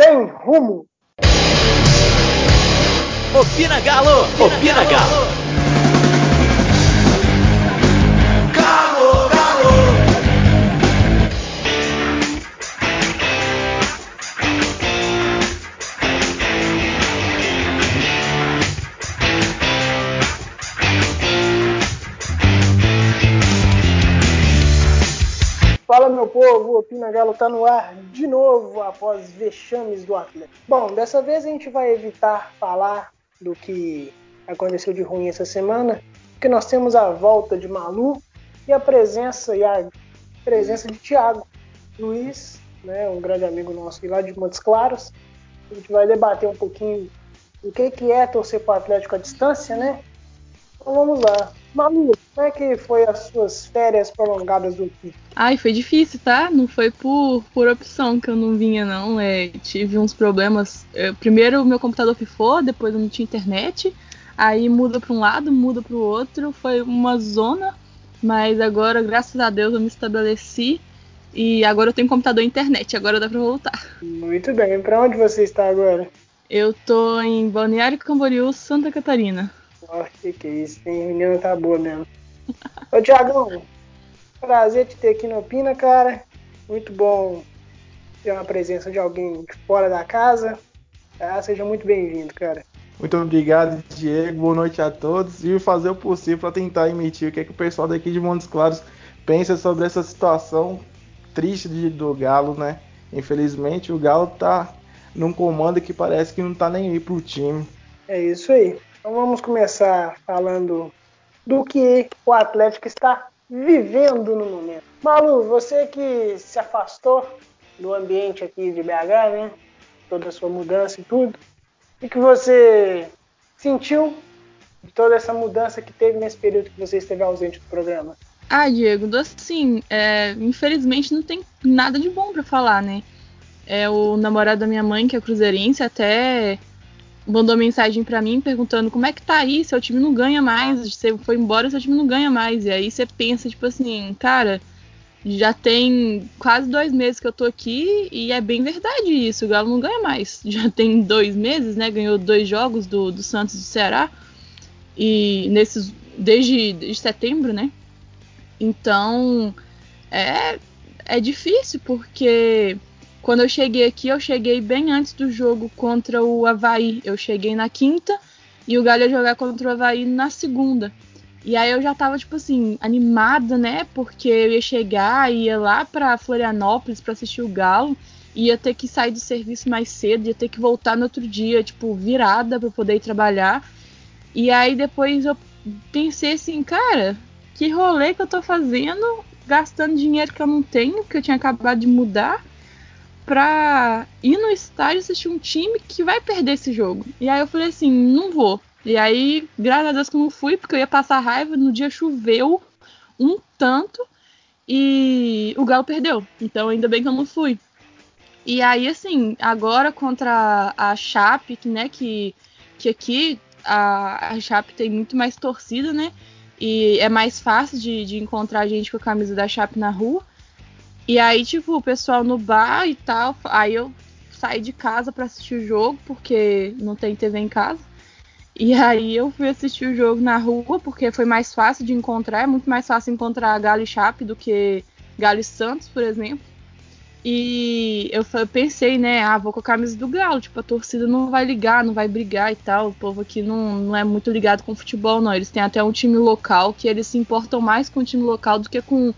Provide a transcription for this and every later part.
sem rumo. Opina Galo! Opina Galo! Fala povo, o Pina Galo tá no ar de novo após vexames do Atlético. Bom, dessa vez a gente vai evitar falar do que aconteceu de ruim essa semana, porque nós temos a volta de Malu e a presença e a presença de Thiago Luiz, né, um grande amigo nosso lá de Montes Claros. A gente vai debater um pouquinho o que que é torcer para o Atlético à distância, né? Então vamos lá. Malu, como é que foi as suas férias prolongadas do Rio? Ai, foi difícil, tá? Não foi por, por opção que eu não vinha, não. É, tive uns problemas. Eu, primeiro o meu computador pifou, depois eu não tinha internet. Aí muda para um lado, muda para o outro. Foi uma zona, mas agora, graças a Deus, eu me estabeleci. E agora eu tenho computador e internet, agora dá para voltar. Muito bem. Para onde você está agora? Eu tô em Balneário Camboriú, Santa Catarina. Nossa, que é isso, hein? Menina tá boa mesmo. Ô, Tiagão, prazer te ter aqui no Opina, cara. Muito bom ter uma presença de alguém de fora da casa. Tá? Seja muito bem-vindo, cara. Muito obrigado, Diego. Boa noite a todos. E fazer o possível para tentar emitir o que, é que o pessoal daqui de Montes Claros pensa sobre essa situação triste de, do Galo, né? Infelizmente, o Galo tá num comando que parece que não tá nem aí pro time. É isso aí. Então vamos começar falando do que o Atlético está vivendo no momento. Malu, você que se afastou do ambiente aqui de BH, né? Toda a sua mudança e tudo. O que você sentiu de toda essa mudança que teve nesse período que você esteve ausente do programa? Ah, Diego, assim, é, infelizmente não tem nada de bom para falar, né? É o namorado da minha mãe, que é cruzeirense, até mandou mensagem para mim perguntando como é que tá aí, seu time não ganha mais, você foi embora, seu time não ganha mais. E aí você pensa, tipo assim, cara, já tem quase dois meses que eu tô aqui e é bem verdade isso, o Galo não ganha mais. Já tem dois meses, né? Ganhou dois jogos do, do Santos do Ceará. E nesses. Desde, desde setembro, né? Então é, é difícil porque quando eu cheguei aqui, eu cheguei bem antes do jogo contra o Havaí. Eu cheguei na quinta e o Galo ia jogar contra o Havaí na segunda. E aí eu já tava, tipo assim, animada, né? Porque eu ia chegar, ia lá pra Florianópolis para assistir o Galo, ia ter que sair do serviço mais cedo, ia ter que voltar no outro dia, tipo, virada para poder ir trabalhar. E aí depois eu pensei assim, cara, que rolê que eu tô fazendo, gastando dinheiro que eu não tenho, que eu tinha acabado de mudar pra ir no estádio assistir um time que vai perder esse jogo. E aí eu falei assim, não vou. E aí, graças a Deus que eu não fui, porque eu ia passar raiva, no dia choveu um tanto e o Galo perdeu. Então ainda bem que eu não fui. E aí, assim, agora contra a Chape, né, que, que aqui a, a Chape tem muito mais torcida, né? E é mais fácil de, de encontrar gente com a camisa da Chape na rua. E aí, tipo, o pessoal no bar e tal. Aí eu saí de casa para assistir o jogo, porque não tem TV em casa. E aí eu fui assistir o jogo na rua, porque foi mais fácil de encontrar. É muito mais fácil encontrar Galo e Chape do que Galo e Santos, por exemplo. E eu pensei, né, ah, vou com a camisa do Galo, tipo, a torcida não vai ligar, não vai brigar e tal. O povo aqui não, não é muito ligado com futebol, não. Eles têm até um time local que eles se importam mais com o time local do que com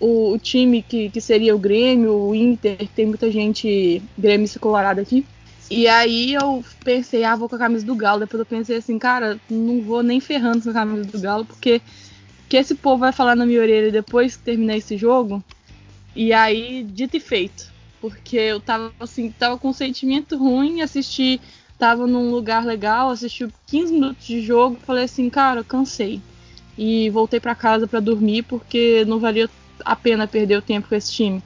o, o, time que, que seria o Grêmio, o Inter, tem muita gente Grêmio colorado aqui. E aí eu pensei, ah, vou com a camisa do Galo. Depois eu pensei assim, cara, não vou nem ferrando com a camisa do Galo, porque que esse povo vai falar na minha orelha depois que terminar esse jogo. E aí, dito e feito. Porque eu tava assim, tava com um sentimento ruim, assisti, tava num lugar legal, assisti 15 minutos de jogo, falei assim, cara, cansei. E voltei para casa para dormir porque não valia a pena perder o tempo com esse time.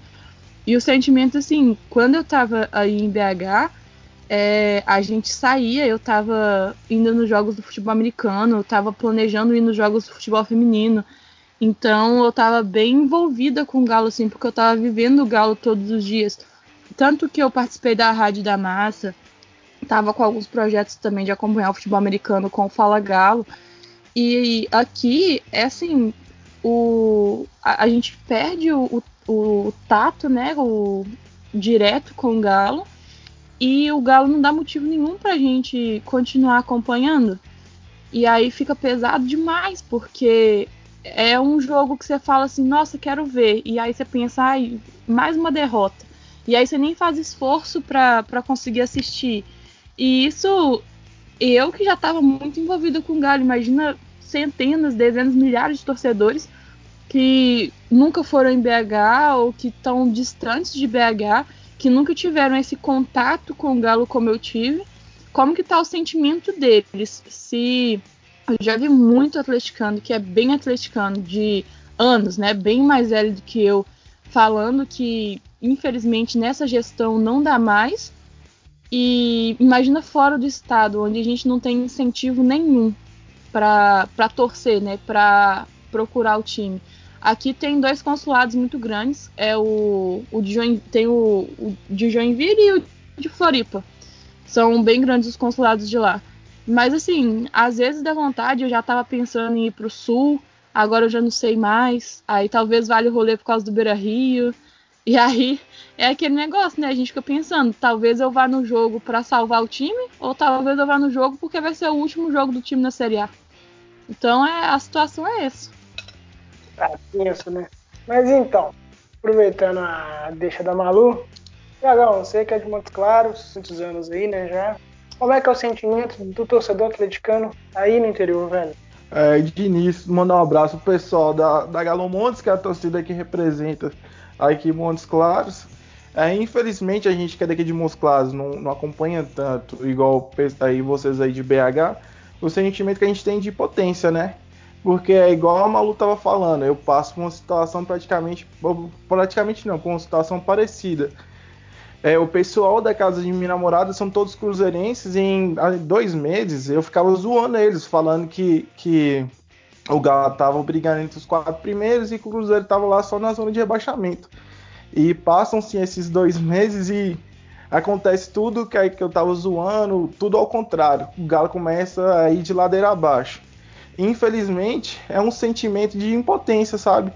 E o sentimento, assim, quando eu tava aí em BH, é, a gente saía, eu tava indo nos jogos do futebol americano, eu tava planejando ir nos jogos do futebol feminino. Então eu tava bem envolvida com o Galo, assim, porque eu tava vivendo o Galo todos os dias. tanto que eu participei da Rádio da Massa, tava com alguns projetos também de acompanhar o futebol americano com o Fala Galo. E aqui é assim, o, a, a gente perde o, o, o, tato, né? O direto com o Galo. E o Galo não dá motivo nenhum pra gente continuar acompanhando. E aí fica pesado demais, porque é um jogo que você fala assim, nossa, quero ver. E aí você pensa, ai, mais uma derrota. E aí você nem faz esforço para conseguir assistir. E isso, eu que já estava muito envolvida com o Galo, imagina centenas, dezenas, milhares de torcedores que nunca foram em BH ou que estão distantes de BH, que nunca tiveram esse contato com o Galo como eu tive. Como que tá o sentimento deles? Se eu já vi muito atleticano, que é bem atleticano, de anos, né? Bem mais velho do que eu, falando que, infelizmente, nessa gestão não dá mais. E imagina fora do estado, onde a gente não tem incentivo nenhum para torcer, né? Para procurar o time. Aqui tem dois consulados muito grandes, é o, o de Join, tem o, o de Joinville e o de Floripa. São bem grandes os consulados de lá. Mas assim, às vezes dá vontade, eu já tava pensando em ir pro sul, agora eu já não sei mais. Aí talvez valha o rolê por causa do Beira Rio. E aí é aquele negócio, né? A gente fica pensando, talvez eu vá no jogo para salvar o time, ou talvez eu vá no jogo porque vai ser o último jogo do time na Série A. Então é, a situação é essa. Tá tenso, né? Mas então, aproveitando a deixa da Malu, Tiagão, você que é de Montes Claros, muitos anos aí, né, já. Como é que é o sentimento do torcedor atleticano aí no interior, velho? É, de início, mandar um abraço pro pessoal da, da Galo Montes, que é a torcida que representa aqui Montes Claros. É, infelizmente, a gente que é daqui de Montes Claros não, não acompanha tanto, igual aí vocês aí de BH, o sentimento que a gente tem de potência, né? Porque é igual a Malu tava falando, eu passo por uma situação praticamente, praticamente não, por uma situação parecida. É, o pessoal da casa de minha namorada são todos cruzeirenses e em dois meses eu ficava zoando eles, falando que, que o Galo tava brigando entre os quatro primeiros e que o Cruzeiro tava lá só na zona de rebaixamento. E passam-se esses dois meses e acontece tudo que, que eu tava zoando, tudo ao contrário. O Galo começa a ir de ladeira abaixo. Infelizmente, é um sentimento de impotência, sabe?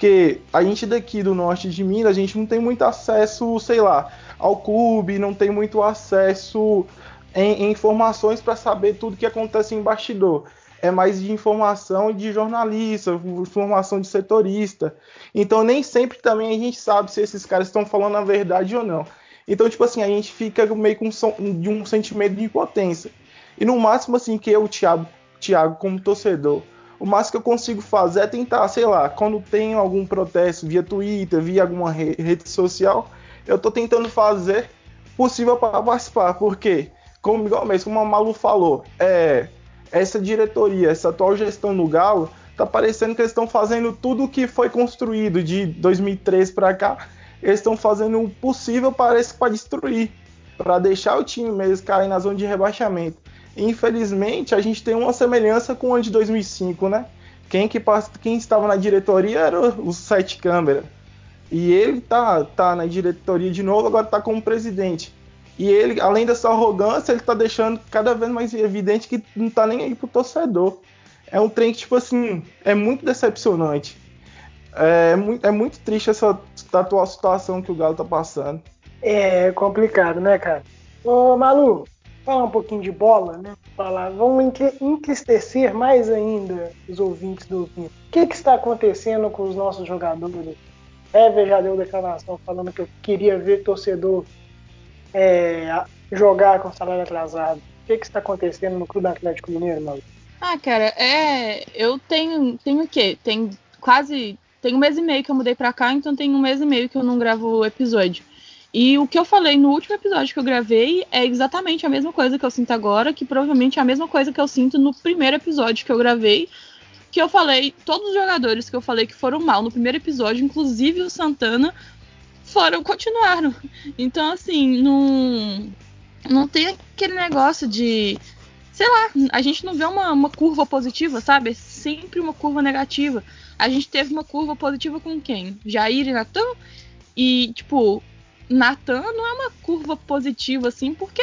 que a gente daqui do norte de Minas, a gente não tem muito acesso, sei lá, ao clube, não tem muito acesso em, em informações para saber tudo que acontece em bastidor. É mais de informação de jornalista, informação de setorista. Então nem sempre também a gente sabe se esses caras estão falando a verdade ou não. Então, tipo assim, a gente fica meio com um, de um sentimento de impotência. E no máximo, assim, que eu, Thiago, Thiago como torcedor, o máximo que eu consigo fazer é tentar, sei lá, quando tem algum protesto via Twitter, via alguma rede social, eu tô tentando fazer possível para participar, porque, como mesmo, como a Malu falou, é, essa diretoria, essa atual gestão no Galo, tá parecendo que eles estão fazendo tudo o que foi construído de 2003 para cá, eles estão fazendo o possível, parece, para destruir, para deixar o time mesmo cair na zona de rebaixamento. Infelizmente, a gente tem uma semelhança com o ano de 2005, né? Quem, que, quem estava na diretoria era o Sete Câmara. E ele tá, tá na diretoria de novo, agora tá como presidente. E ele, além dessa arrogância, ele tá deixando cada vez mais evidente que não tá nem aí pro torcedor. É um trem que, tipo assim, é muito decepcionante. É é muito triste essa atual situação que o Galo tá passando. É complicado, né, cara? Ô, Malu, falar um pouquinho de bola, né? Falar, vamos entristecer mais ainda os ouvintes do ouvinte. O que, que está acontecendo com os nossos jogadores? Hever já deu declaração falando que eu queria ver torcedor é, jogar com salário atrasado. O que, que está acontecendo no Clube Atlético Mineiro, Malu? Ah, cara, é. Eu tenho. Tenho o quê? Tem quase. Tem um mês e meio que eu mudei pra cá, então tem um mês e meio que eu não gravo episódio. E o que eu falei no último episódio que eu gravei é exatamente a mesma coisa que eu sinto agora, que provavelmente é a mesma coisa que eu sinto no primeiro episódio que eu gravei. Que eu falei, todos os jogadores que eu falei que foram mal no primeiro episódio, inclusive o Santana, foram, continuaram. Então, assim, não, não tem aquele negócio de. Sei lá, a gente não vê uma, uma curva positiva, sabe? É sempre uma curva negativa. A gente teve uma curva positiva com quem? Jair e Natan. E, tipo, Natan não é uma curva positiva, assim, porque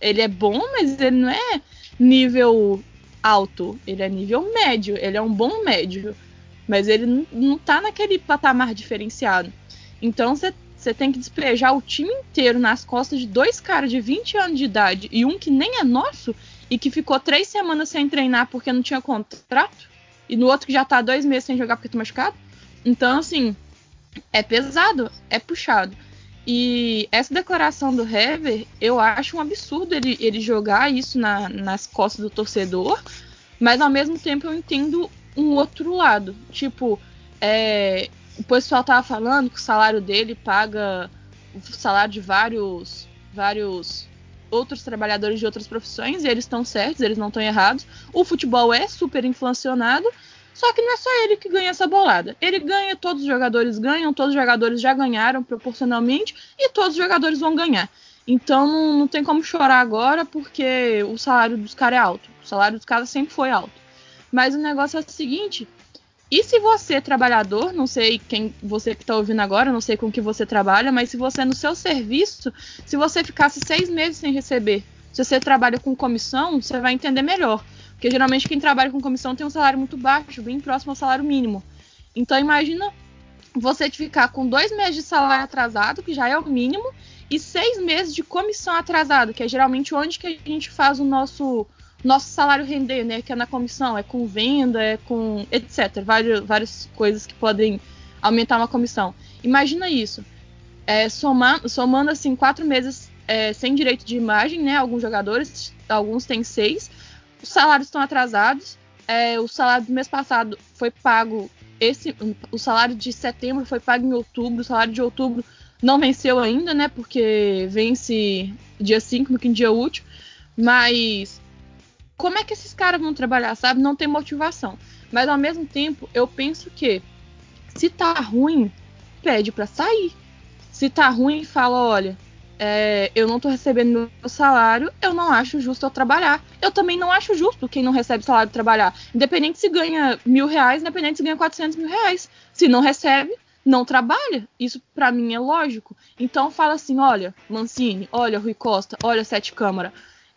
ele é bom, mas ele não é nível alto. Ele é nível médio. Ele é um bom médio. Mas ele não, tá naquele patamar diferenciado. Então você tem que despejar o time inteiro nas costas de dois caras de 20 anos de idade e um que nem é nosso e que ficou três semanas sem treinar porque não tinha contrato. E no outro que já tá dois meses sem jogar porque tá machucado. Então, assim, é pesado, é puxado. E essa declaração do Hever, eu acho um absurdo ele, ele jogar isso na, nas costas do torcedor, mas ao mesmo tempo eu entendo um outro lado. Tipo, é, o pessoal tava falando que o salário dele paga o salário de vários, vários outros trabalhadores de outras profissões, e eles estão certos, eles não estão errados. O futebol é super inflacionado, só que não é só ele que ganha essa bolada. Ele ganha, todos os jogadores ganham, todos os jogadores já ganharam proporcionalmente e todos os jogadores vão ganhar. Então não, não tem como chorar agora porque o salário dos caras é alto. O salário dos caras sempre foi alto. Mas o negócio é o seguinte: e se você, trabalhador, não sei quem você que está ouvindo agora, não sei com que você trabalha, mas se você no seu serviço, se você ficasse seis meses sem receber, se você trabalha com comissão, você vai entender melhor. Porque geralmente quem trabalha com comissão tem um salário muito baixo, bem próximo ao salário mínimo. Então imagina você ficar com dois meses de salário atrasado, que já é o mínimo, e seis meses de comissão atrasado, que é geralmente onde que a gente faz o nosso nosso salário render, né? Que é na comissão, é com venda, é com etc. Várias, várias coisas que podem aumentar uma comissão. Imagina isso. É, somando, somando assim quatro meses é, sem direito de imagem, né? Alguns jogadores, alguns têm seis os salários estão atrasados. É, o salário do mês passado foi pago. Esse, o salário de setembro foi pago em outubro. O salário de outubro não venceu ainda, né? Porque vence dia 5, no quinto dia útil. Mas como é que esses caras vão trabalhar, sabe? Não tem motivação. Mas ao mesmo tempo, eu penso que se tá ruim, pede para sair. Se tá ruim, fala, olha, é, eu não tô recebendo meu salário, eu não acho justo eu trabalhar. Eu também não acho justo quem não recebe salário trabalhar. Independente se ganha mil reais, independente se ganha 400 mil reais. Se não recebe, não trabalha. Isso para mim é lógico. Então fala assim, olha, Mancini, olha, Rui Costa, olha, Sete Câmara.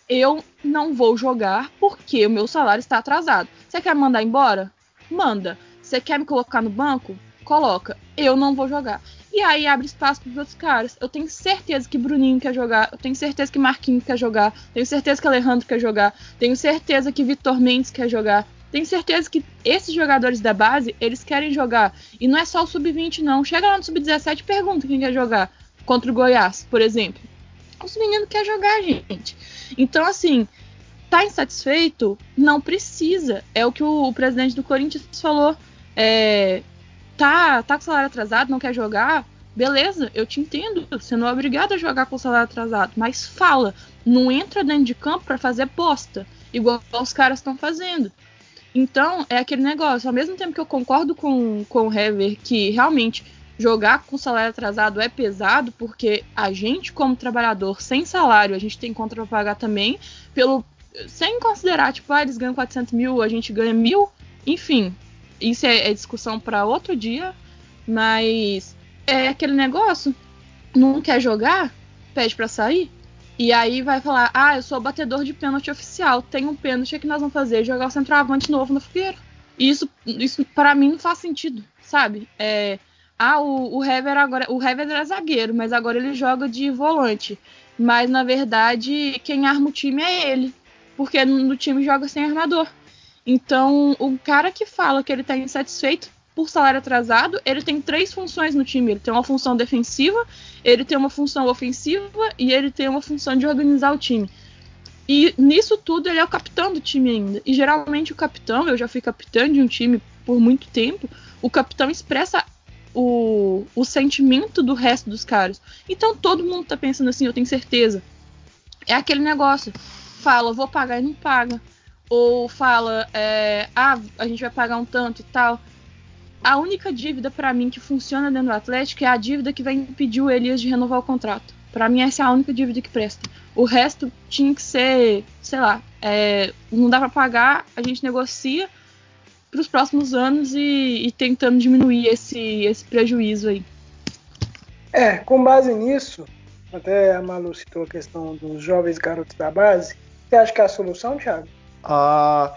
Eu não vou jogar porque o meu salário está atrasado. Você quer mandar embora? Manda. Você quer me colocar no banco? Coloca. Eu não vou jogar. E aí abre espaço para os outros caras. Eu tenho certeza que Bruninho quer jogar, eu tenho certeza que Marquinhos quer jogar, tenho certeza que Alejandro quer jogar, tenho certeza que Vitor Mendes quer jogar. Tenho certeza que esses jogadores da base, eles querem jogar. E não é só o sub-20 não. Chega lá no sub-17 e pergunta quem quer jogar contra o Goiás, por exemplo. Os meninos querem jogar, gente. Então, assim, tá insatisfeito? Não precisa. É o que o, o presidente do Corinthians falou. É, tá, tá com salário atrasado, não quer jogar, beleza, eu te entendo. Você não é obrigado a jogar com salário atrasado, mas fala, não entra dentro de campo para fazer bosta, igual os caras estão fazendo. Então, é aquele negócio, ao mesmo tempo que eu concordo com, com o Hever que realmente jogar com salário atrasado é pesado, porque a gente, como trabalhador sem salário, a gente tem conta pra pagar também, pelo sem considerar, tipo, ah, eles ganham 400 mil, a gente ganha mil, enfim, isso é, é discussão para outro dia, mas é aquele negócio. Não quer jogar? Pede para sair. E aí vai falar: Ah, eu sou batedor de pênalti oficial. Tem um pênalti que nós vamos fazer: jogar o centroavante novo na fogueira. E isso, isso para mim não faz sentido, sabe? É, ah, o, o Hever agora. O Hever era zagueiro, mas agora ele joga de volante. Mas na verdade, quem arma o time é ele. Porque no time joga sem armador. Então, o cara que fala que ele está insatisfeito por salário atrasado, ele tem três funções no time. Ele tem uma função defensiva, ele tem uma função ofensiva e ele tem uma função de organizar o time. E nisso tudo ele é o capitão do time ainda. E geralmente o capitão, eu já fui capitão de um time por muito tempo, o capitão expressa o, o sentimento do resto dos caras. Então todo mundo tá pensando assim, eu tenho certeza. É aquele negócio. Fala, vou pagar e não paga ou fala, é, ah, a gente vai pagar um tanto e tal. A única dívida para mim que funciona dentro do Atlético é a dívida que vai impedir o Elias de renovar o contrato. Para mim essa é a única dívida que presta. O resto tinha que ser, sei lá, é, não dá para pagar, a gente negocia para os próximos anos e, e, tentando diminuir esse, esse prejuízo aí. É, com base nisso, até a Malu citou a questão dos jovens garotos da base. Você acha que é a solução, Thiago? Ah,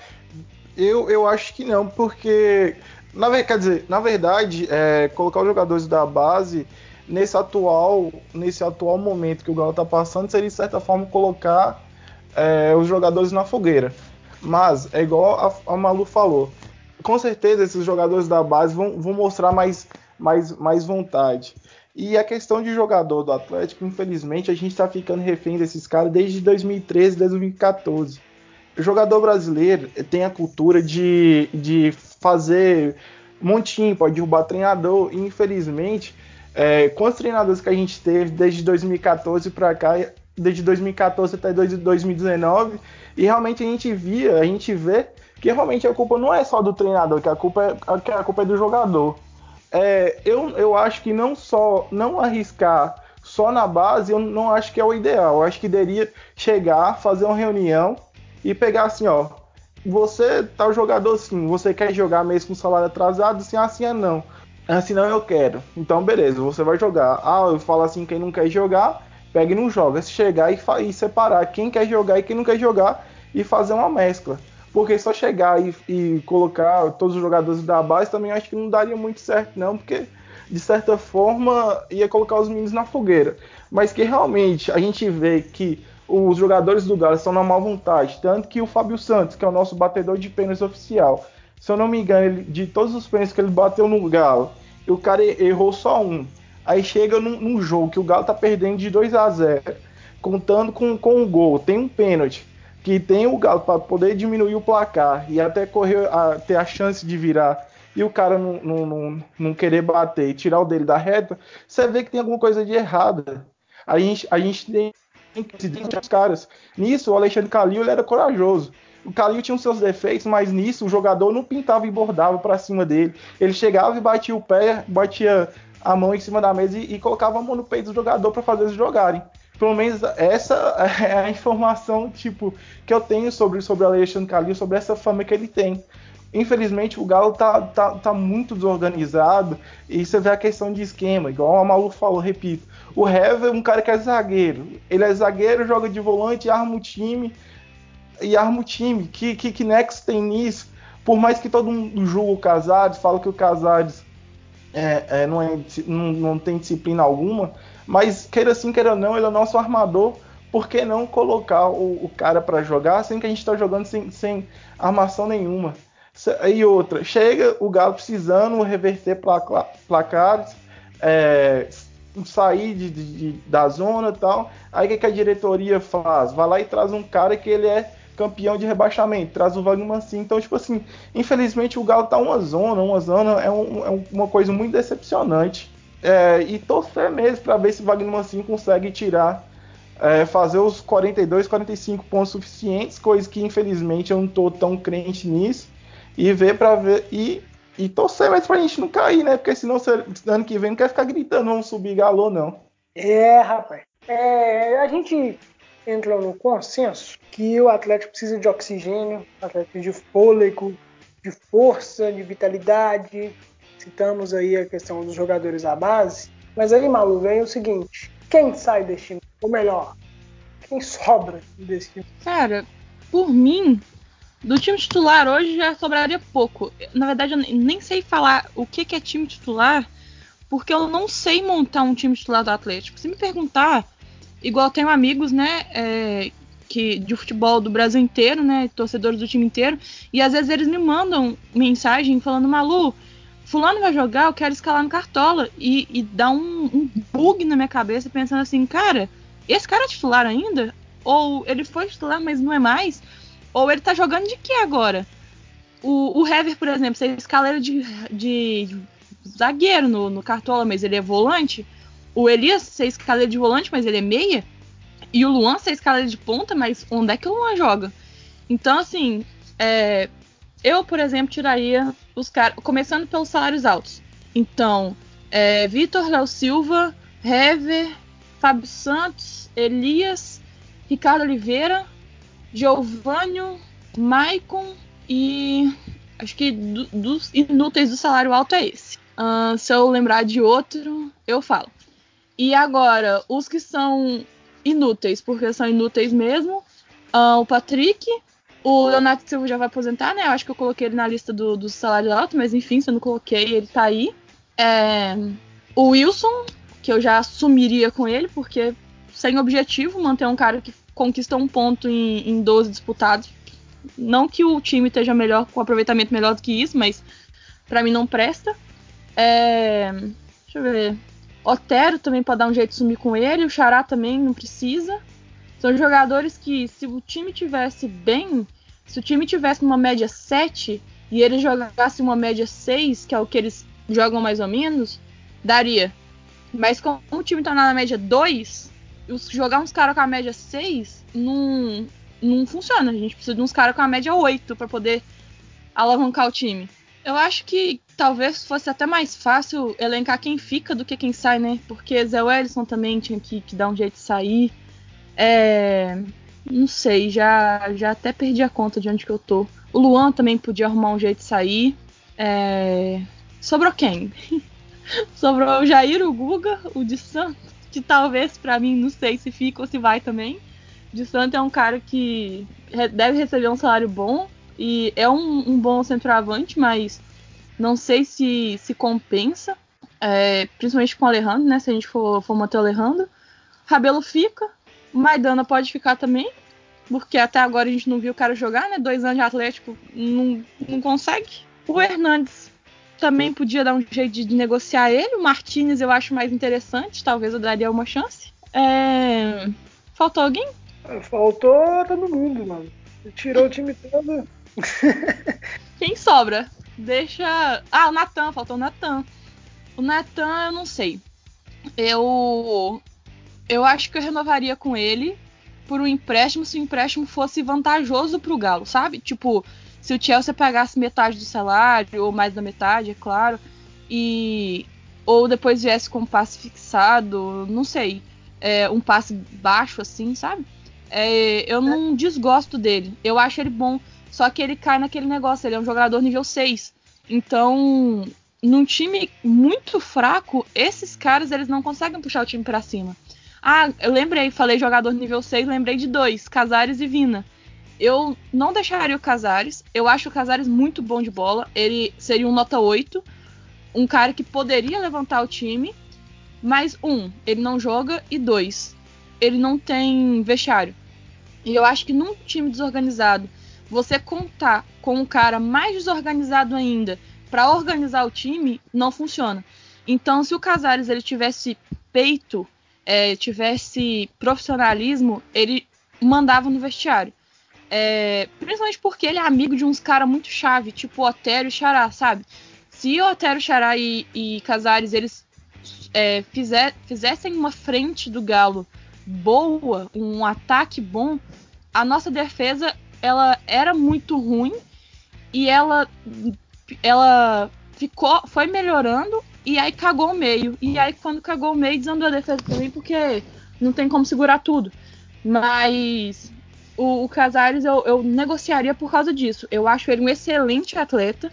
eu, eu acho que não, porque na, quer dizer, na verdade, é, colocar os jogadores da base nesse atual, nesse atual momento que o Galo está passando seria de certa forma colocar é, os jogadores na fogueira. Mas é igual a, a, Malu falou. Com certeza esses jogadores da base vão, vão mostrar mais, mais, mais vontade. E a questão de jogador do Atlético, infelizmente, a gente está ficando refém desses caras desde 2013, 2014. O jogador brasileiro tem a cultura de, de fazer montinho, pode derrubar treinador. E infelizmente, é, com os treinadores que a gente teve desde 2014 para cá, desde 2014 até 2019, e realmente a gente via, a gente vê que realmente a culpa não é só do treinador, que a culpa é, que a culpa é do jogador. É, eu, eu acho que não só não arriscar só na base, eu não acho que é o ideal. Eu acho que deveria chegar, fazer uma reunião e pegar assim, ó, você tá o jogador assim, você quer jogar mesmo com salário atrasado, assim, assim é não. Assim não eu quero. Então beleza, você vai jogar. Ah, eu falo assim, quem não quer jogar, pega e não joga. Se chegar e, e separar quem quer jogar e quem não quer jogar e fazer uma mescla. Porque só chegar e, e, colocar todos os jogadores da base também acho que não daria muito certo, não, porque de certa forma ia colocar os meninos na fogueira. Mas que realmente a gente vê que os jogadores do Galo estão na má vontade. Tanto que o Fábio Santos, que é o nosso batedor de pênaltis oficial, se eu não me engano, ele, de todos os pênaltis que ele bateu no Galo, o cara errou só um. Aí chega num, num jogo que o Galo tá perdendo de 2 a 0 contando com, com um gol, tem um pênalti, que tem o Galo para poder diminuir o placar e até correr a, ter a chance de virar e o cara não, não, não, não, querer bater e tirar o dele da reta, você vê que tem alguma coisa de errada. A gente, a gente tem que os caras. Nisso, o Alexandre Calil ele era corajoso. O Calil tinha os seus defeitos, mas nisso o jogador não pintava e bordava para cima dele. Ele chegava e batia o pé, batia a mão em cima da mesa e, e colocava a mão no peito do jogador para fazer eles jogarem. Pelo menos essa é a informação tipo que eu tenho sobre, sobre o Alexandre Calil, sobre essa fama que ele tem. Infelizmente o Galo tá, tá, tá muito desorganizado e você vê a questão de esquema, igual a Malu falou, repito. O Hever é um cara que é zagueiro. Ele é zagueiro, joga de volante, arma o time e arma o time. Que, que, que nexo tem nisso? Por mais que todo mundo julgue o Casares, fala que o Casares é, é, não, é, não, não, tem disciplina alguma, mas queira sim, queira não, ele é o nosso armador. Por que não colocar o, o cara para jogar, sendo que a gente está jogando sem, sem armação nenhuma? E outra, chega o Galo precisando reverter placares, é, sair de, de, da zona e tal. Aí o que, que, a diretoria faz? Vai lá e traz um cara que ele é campeão de rebaixamento, traz o Wagner Mancini. Então, tipo assim, infelizmente o Galo tá uma zona, uma zona é, um, é uma coisa muito decepcionante. É, e torcer mesmo para ver se o Wagner Mancini consegue tirar, é, fazer os 42, 45 pontos suficientes, coisa que infelizmente eu não tô tão crente nisso. E ver para ver e e torcer mais pra gente não cair, né? Porque senão ano que vem não quer ficar gritando, vamos subir galô, não. É, rapaz. É, a gente entrou no consenso que o Atlético precisa de oxigênio, Atlético de fôlego, de força, de vitalidade. Citamos aí a questão dos jogadores à base. Mas aí, Malu, vem o seguinte: quem sai desse time? Ou melhor, quem sobra desse time? Cara, por mim, do time titular hoje já sobraria pouco. Na verdade, eu nem sei falar o que, é time titular, porque eu não sei montar um time titular do Atlético. Se me perguntar, igual tenho amigos, né, é, que de futebol do Brasil inteiro, né, torcedores do time inteiro, e às vezes eles me mandam mensagem falando, Malu, fulano vai jogar, eu quero escalar no Cartola, e, e dá um, um bug na minha cabeça, pensando assim, cara, esse cara é titular ainda? Ou ele foi titular, mas não é mais? Ou ele tá jogando de que agora? O, o Hever, por exemplo, você escala ele de, de zagueiro no, no Cartola, mas ele é volante. O Elias, você escala ele de volante, mas ele é meia. E o Luan, você escala ele de ponta, mas onde é que o Luan joga? Então, assim, é, eu, por exemplo, tiraria os caras, começando pelos salários altos. Então, é, Vitor Léo Silva, Hever, Fábio Santos, Elias, Ricardo Oliveira, Giovanni, Maicon e acho que do, dos inúteis do salário alto é esse. Uh, se eu lembrar de outro, eu falo. E agora, os que são inúteis, porque são inúteis mesmo, uh, o Patrick, o Leonardo Silva já vai aposentar, né? Eu acho que eu coloquei ele na lista do, do salário alto, mas enfim, se eu não coloquei, ele tá aí. É, o Wilson, que eu já assumiria com ele, porque sem objetivo, manter um cara que conquista um ponto em, em 12 disputados. Não que o time esteja melhor, com aproveitamento melhor do que isso, mas para mim não presta. É, deixa eu ver. Otero também pode dar um jeito de sumir com ele, o Xará também não precisa. São jogadores que, se o time tivesse bem, se o time tivesse uma média 7 e eles jogassem uma média 6, que é o que eles jogam mais ou menos, daria. Mas como o time tá na média 2, jogar uns caras com a média 6 não, não funciona. A gente precisa de uns caras com a média 8 para poder alavancar o time. Eu acho que talvez fosse até mais fácil elencar quem fica do que quem sai, né? Porque Zé Wellison também tinha que, que dar um jeito de sair. É, não sei, já, já até perdi a conta de onde que eu tô. O Luan também podia arrumar um jeito de sair. É, sobrou quem? sobrou o Jair, o Guga, o de Santos, que talvez para mim não sei se fica ou se vai também. De Santos é um cara que deve receber um salário bom, e é um, um bom centroavante, mas não sei se se compensa. É, principalmente com o Alejandro, né? Se a gente for, for manter o Alejandro. Rabelo fica. Maidana pode ficar também. Porque até agora a gente não viu o cara jogar, né? Dois anos de Atlético não, não consegue. O Hernandes também podia dar um jeito de, de negociar ele. O Martinez eu acho mais interessante. Talvez eu daria uma chance. É... Faltou alguém? Faltou todo mundo, mano. Tirou o time todo. Quem sobra? Deixa. Ah, o Natan, faltou o Natan. O Natan, eu não sei. Eu. Eu acho que eu renovaria com ele por um empréstimo se o empréstimo fosse vantajoso pro Galo, sabe? Tipo, se o Chelsea pagasse metade do salário, ou mais da metade, é claro, e. Ou depois viesse com um passe fixado, não sei. É, um passe baixo, assim, sabe? É, eu não desgosto dele. Eu acho ele bom. Só que ele cai naquele negócio, ele é um jogador nível 6. Então, num time muito fraco, esses caras eles não conseguem puxar o time para cima. Ah, eu lembrei, falei jogador nível 6, lembrei de dois, Casares e Vina. Eu não deixaria o Casares, eu acho o Casares muito bom de bola, ele seria um nota 8, um cara que poderia levantar o time, mas um, ele não joga e dois, ele não tem vestiário. E eu acho que num time desorganizado, você contar com um cara mais desorganizado ainda para organizar o time não funciona. Então, se o Casares ele tivesse peito, é, tivesse profissionalismo, ele mandava no vestiário. É, principalmente porque ele é amigo de uns caras muito chave, tipo Otero e Xará, sabe? Se Otero, Xará e, e Casares eles é, fizer, fizessem uma frente do Galo boa, um ataque bom, a nossa defesa ela era muito ruim e ela ela ficou foi melhorando e aí cagou o meio e aí quando cagou o meio desandou a defesa também porque não tem como segurar tudo mas o, o Casares eu, eu negociaria por causa disso eu acho ele um excelente atleta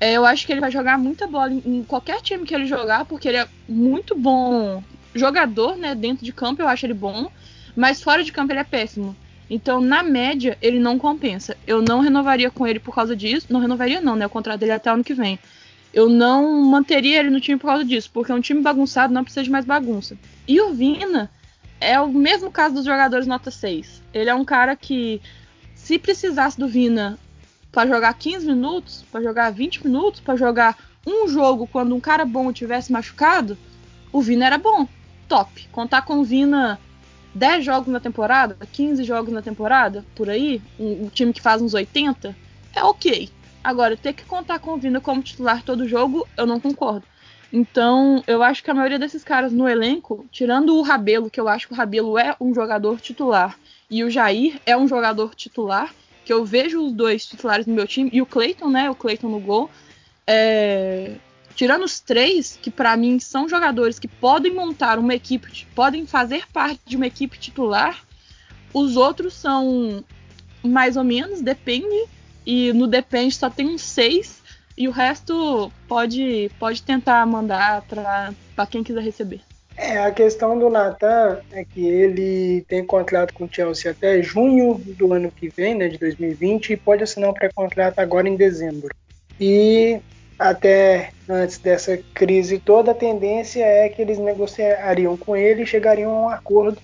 é, eu acho que ele vai jogar muita bola em, qualquer time que ele jogar porque ele é muito bom jogador né dentro de campo eu acho ele bom mas fora de campo ele é péssimo então, na média, ele não compensa. Eu não renovaria com ele por causa disso. Não renovaria, não, né? O contrato dele é até ano que vem. Eu não manteria ele no time por causa disso, porque um time bagunçado não precisa de mais bagunça. E o Vina é o mesmo caso dos jogadores nota 6. Ele é um cara que, se precisasse do Vina para jogar 15 minutos, para jogar 20 minutos, para jogar um jogo quando um cara bom tivesse machucado, o Vina era bom. Top. Contar com o Vina 10 jogos na temporada, 15 jogos na temporada, por aí, um, um, time que faz uns 80, é ok. Agora, ter que contar com o Vina como titular todo jogo, eu não concordo. Então, eu acho que a maioria desses caras no elenco, tirando o Rabelo, que eu acho que o Rabelo é um jogador titular, e o Jair é um jogador titular, que eu vejo os dois titulares no meu time, e o Clayton, né? O Clayton no gol. É, tirando os três, que para mim são jogadores que podem montar uma equipe, podem fazer parte de uma equipe titular, os outros são mais ou menos, depende. E no depende só tem uns seis. E o resto pode, pode tentar mandar para quem quiser receber. É, a questão do Natan é que ele tem contrato com o Chelsea até junho do ano que vem, né, de 2020, e pode assinar um pré-contrato agora em dezembro. E até antes dessa crise toda, a tendência é que eles negociariam com ele e chegariam a um acordo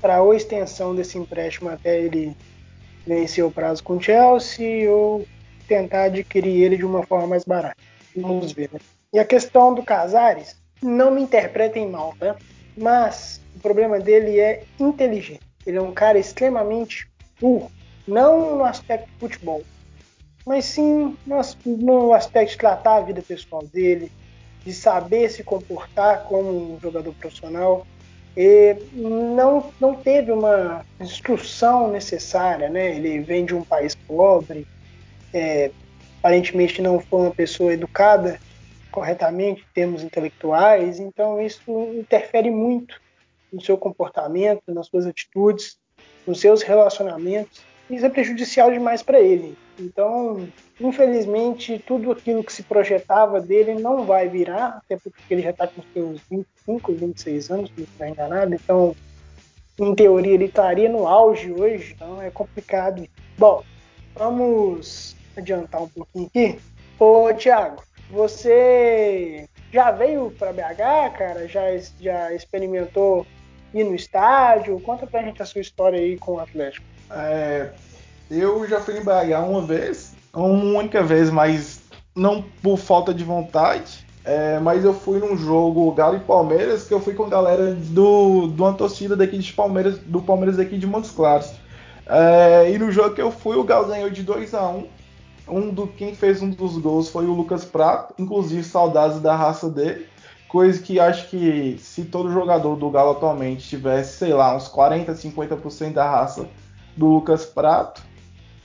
para a extensão desse empréstimo até ele vencer o prazo com o Chelsea ou tentar adquirir ele de uma forma mais barata. Vamos ver, né? E a questão do Casares, não me interpretem mal, tá? Mas o problema dele é inteligente. Ele é um cara extremamente burro, não no aspecto de futebol, mas sim no aspecto de tratar a vida pessoal dele, de saber se comportar como um jogador profissional. E não, não teve uma instrução necessária, né? Ele vem de um país pobre, é, aparentemente não foi uma pessoa educada corretamente em termos intelectuais, então isso interfere muito no seu comportamento, nas suas atitudes, nos seus relacionamentos. Isso é prejudicial demais para ele. Então, infelizmente, tudo aquilo que se projetava dele não vai virar, até porque ele já está com seus 25, 26 anos, se não estou enganado. Então, em teoria, ele estaria no auge hoje, então é complicado. Bom, vamos adiantar um pouquinho aqui. Ô, Thiago, você já veio para BH, cara? Já, já experimentou ir no estádio? Conta pra gente a sua história aí com o Atlético. É, eu já fui em BH uma vez, uma única vez, mas não por falta de vontade. É, mas eu fui num jogo Galo e Palmeiras, que eu fui com a galera do, de uma torcida daqui de Palmeiras, do Palmeiras daqui de Montes Claros. É, e no jogo que eu fui, o Galo ganhou de 2 a 1 um do quem fez um dos gols foi o Lucas Prato, inclusive saudades da raça dele. Coisa que acho que se todo jogador do Galo atualmente tivesse, sei lá, uns 40, 50% da raça do Lucas Prato,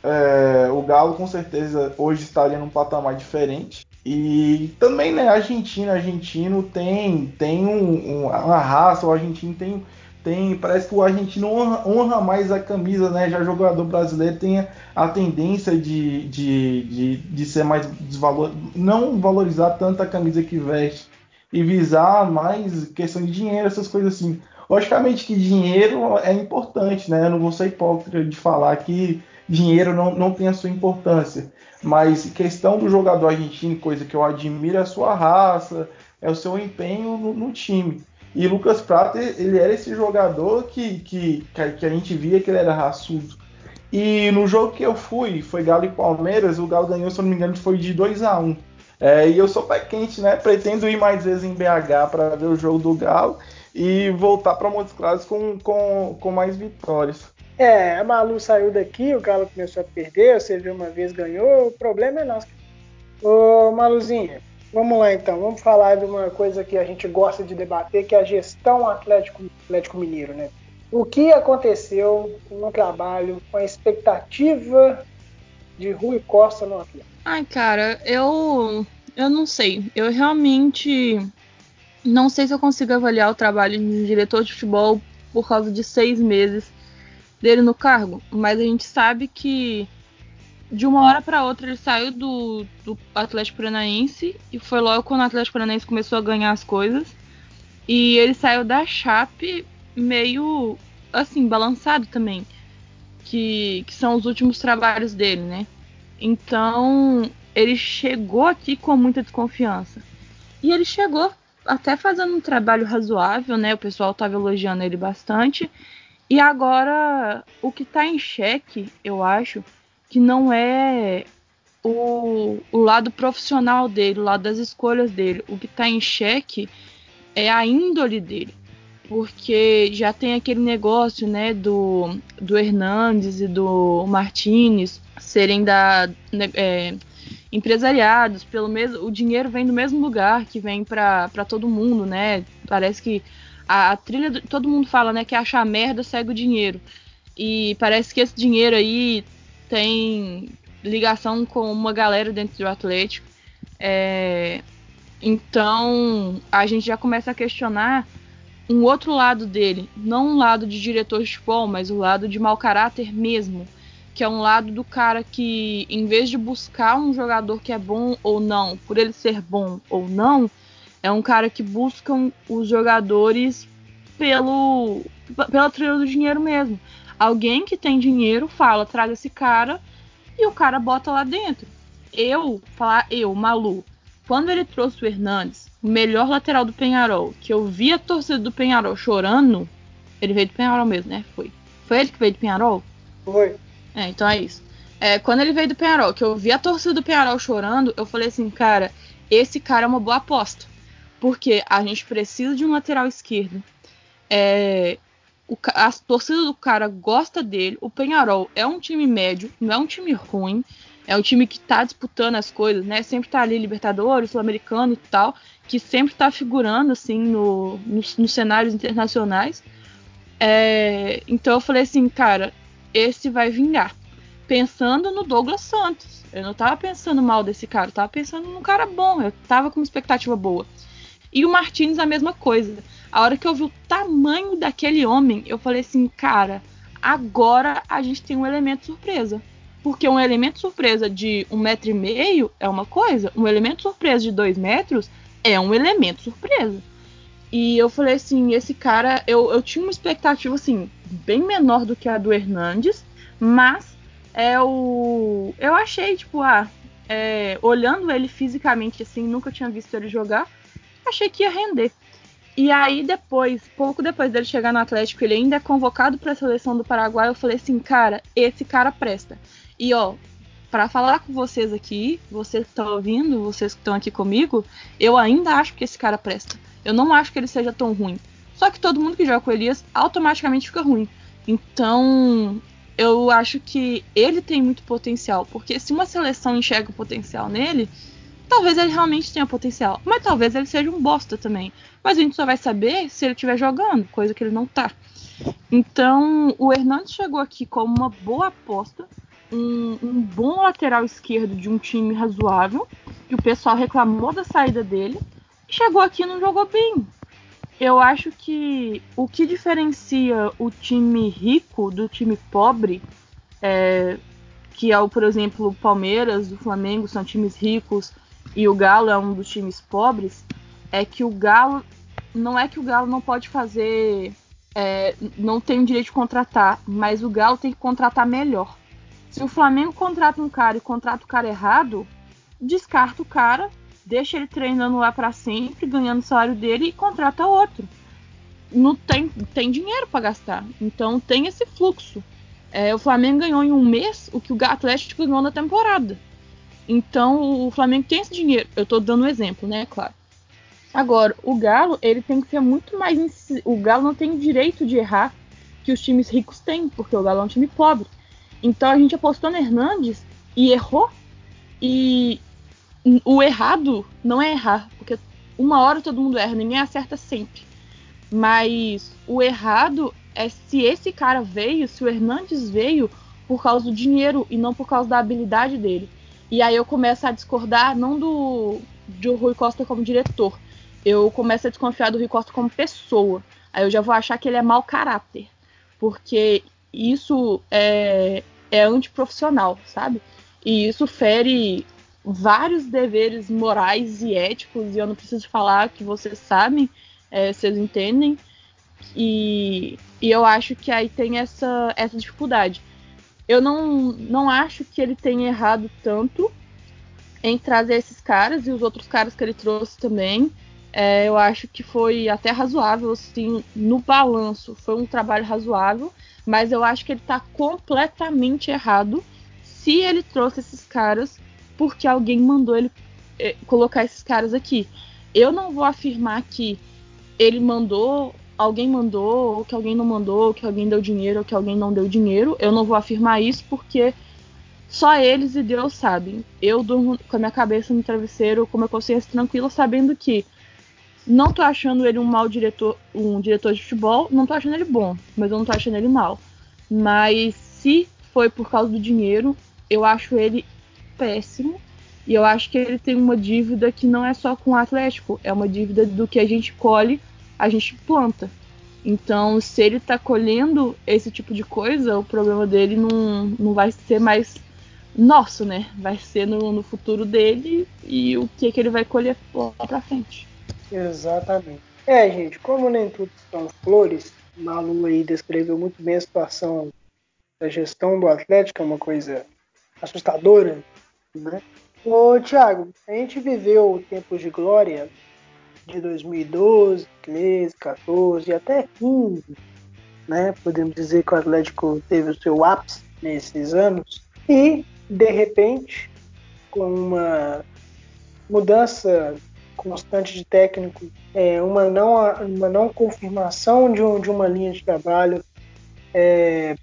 é, o Galo com certeza hoje estaria num patamar diferente. E também, né, Argentina, argentino tem, tem um, um, uma raça, o argentino tem tem parece que o argentino honra, honra, mais a camisa, né? Já jogador brasileiro tem a tendência de, de, de, de ser mais desvalor, não valorizar tanto a camisa que veste e visar mais questão de dinheiro, essas coisas assim. Logicamente que dinheiro é importante, né? Eu não vou ser hipócrita de falar que dinheiro não, não tem a sua importância. Mas questão do jogador argentino, coisa que eu admiro é a sua raça, é o seu empenho no, no time. E Lucas Prata, ele era esse jogador que, que, que a gente via que ele era raçudo. E no jogo que eu fui, foi Galo e Palmeiras, o Galo ganhou, se eu não me engano, foi de 2 a 1 é, E eu sou pé quente, né? Pretendo ir mais vezes em BH para ver o jogo do Galo e voltar para Montes Claros com, com, com mais vitórias. É, a Malu saiu daqui, o Galo começou a perder, você viu uma vez ganhou, o problema é nosso. Ô Maluzinha, Vamos lá então, vamos falar de uma coisa que a gente gosta de debater, que é a gestão Atlético, Atlético Mineiro, né? O que aconteceu no trabalho com a expectativa de Rui Costa no Atlético? Ai, cara, eu eu não sei. Eu realmente não sei se eu consigo avaliar o trabalho de diretor de futebol por causa de seis meses dele no cargo, mas a gente sabe que de uma hora para outra ele saiu do, do Atlético Paranaense e foi logo quando o Atlético Paranaense começou a ganhar as coisas. E ele saiu da Chape meio assim, balançado também. Que, que são os últimos trabalhos dele, né? Então, ele chegou aqui com muita desconfiança. E ele chegou até fazendo um trabalho razoável, né? O pessoal estava elogiando ele bastante. E agora, o que está em xeque, eu acho, que não é o, o lado profissional dele, o lado das escolhas dele. O que está em xeque é a índole dele. Porque já tem aquele negócio, né, do, do Hernandes e do Martinez serem da, né, é, empresariados pelo mesmo. O dinheiro vem do mesmo lugar que vem para todo mundo, né? Parece que a, a trilha. Do, todo mundo fala, né, que achar merda segue o dinheiro. E parece que esse dinheiro aí tem ligação com uma galera dentro do Atlético. É, então a gente já começa a questionar um outro lado dele, não um lado de diretor de futebol, mas o lado de mau caráter mesmo, que é um lado do cara que, em vez de buscar um jogador que é bom ou não, por ele ser bom ou não, É um cara que busca os jogadores pelo pela trilha do dinheiro mesmo. Alguém que tem dinheiro fala, traga esse cara e o cara bota lá dentro. Eu, falar eu, Malu, quando ele trouxe o Hernandes, o melhor lateral do Penharol, que eu vi a torcida do Penharol chorando, ele veio do Penharol mesmo, né? Foi. Foi ele que veio do Penharol? Foi. É, então é isso. É, quando ele veio do Penharol, que eu vi a torcida do Penharol chorando, eu falei assim, cara, esse cara é uma boa aposta. Porque a gente precisa de um lateral esquerdo. É, o, a torcida do cara gosta dele. O Penharol é um time médio, não é um time ruim. É um time que tá disputando as coisas, né? Sempre tá ali Libertadores, Sul-Americano e tal, que sempre tá figurando assim no, no, nos cenários internacionais. É, então eu falei assim, cara, esse vai vingar. Pensando no Douglas Santos. Eu não tava pensando mal desse cara, eu tava pensando num cara bom, eu tava com uma expectativa boa. E o Martins a mesma coisa. A hora que eu vi o tamanho daquele homem, eu falei assim, cara, agora a gente tem um elemento surpresa. Porque um elemento surpresa de um metro e meio é uma coisa, um elemento surpresa de dois metros é um elemento surpresa. E eu falei assim, esse cara, eu, eu tinha uma expectativa assim, bem menor do que a do Hernandes, mas é o. Eu achei, tipo, ah, é, olhando ele fisicamente assim, nunca tinha visto ele jogar, achei que ia render. E aí depois, pouco depois dele chegar no Atlético, ele ainda é convocado para a seleção do Paraguai. Eu falei assim, cara, esse cara presta. E ó, para falar com vocês aqui, vocês que estão ouvindo, vocês que estão aqui comigo, eu ainda acho que esse cara presta. Eu não acho que ele seja tão ruim. Só que todo mundo que joga com Elias automaticamente fica ruim. Então, eu acho que ele tem muito potencial, porque se uma seleção enxerga o potencial nele, talvez ele realmente tenha potencial, mas talvez ele seja um bosta também. Mas a gente só vai saber se ele estiver jogando, coisa que ele não tá. Então, o Hernandes chegou aqui como uma boa aposta, um, um, bom lateral esquerdo de um time razoável, que o pessoal reclamou da saída dele, chegou aqui e não jogou bem. Eu acho que o que diferencia o time rico do time pobre, é, que é o, por exemplo, o Palmeiras, o Flamengo são times ricos e o Galo é um dos times pobres, é que o Galo não é que o Galo não pode fazer, é, não tem o direito de contratar, mas o Galo tem que contratar melhor. Se o Flamengo contrata um cara e contrata o cara errado, descarta o cara, deixa ele treinando lá para sempre, ganhando o salário dele e contrata outro. Não tem, tem dinheiro para gastar. Então tem esse fluxo. É, o Flamengo ganhou em um mês o que o Atlético ganhou na temporada. Então o Flamengo tem esse dinheiro. Eu estou dando um exemplo, né? Claro. Agora, o Galo, ele tem que ser muito mais. O Galo não tem direito de errar que os times ricos têm, porque o Galo é um time pobre. Então a gente apostou no Hernandes e errou. E o errado não é errar, porque uma hora todo mundo erra, ninguém acerta sempre. Mas o errado é se esse cara veio, se o Hernandes veio por causa do dinheiro e não por causa da habilidade dele. E aí eu começo a discordar não do, do Rui Costa como diretor. Eu começo a desconfiar do Rui Costa como pessoa. Aí eu já vou achar que ele é mau caráter. Porque isso é, é antiprofissional, sabe? E isso fere vários deveres morais e éticos, e eu não preciso falar que vocês sabem, é, vocês entendem. E, e eu acho que aí tem essa, essa dificuldade. Eu não, não acho que ele tenha errado tanto em trazer esses caras e os outros caras que ele trouxe também. É, eu acho que foi até razoável, assim, no balanço, foi um trabalho razoável mas eu acho que ele está completamente errado se ele trouxe esses caras porque alguém mandou ele eh, colocar esses caras aqui. Eu não vou afirmar que ele mandou, alguém mandou, ou que alguém não mandou, ou que alguém deu dinheiro, ou que alguém não deu dinheiro. Eu não vou afirmar isso porque só eles e Deus sabem. Eu durmo com a minha cabeça no travesseiro, com a minha consciência tranquila, sabendo que não tô achando ele um mau diretor, um diretor de futebol, não tô achando ele bom, mas eu não tô achando ele mal. Mas se foi por causa do dinheiro, eu acho ele péssimo. E eu acho que ele tem uma dívida que não é só com o Atlético, é uma dívida do que a gente colhe, a gente planta. Então, se ele tá colhendo esse tipo de coisa, o problema dele não, não vai ser mais nosso, né? Vai ser no, no futuro dele e o que, que ele vai colher lá pra frente. Exatamente. É, gente, como nem tudo são flores, Malu aí descreveu muito bem a situação da gestão do Atlético, é uma coisa assustadora, né? Ô, Thiago, a gente viveu tempos de glória de 2012, 13, 14 e até 15, né? Podemos dizer que o Atlético teve o seu ápice nesses anos e, de repente, com uma mudança constante de técnico, é, uma, não, uma não confirmação de, um, de uma linha de trabalho, é,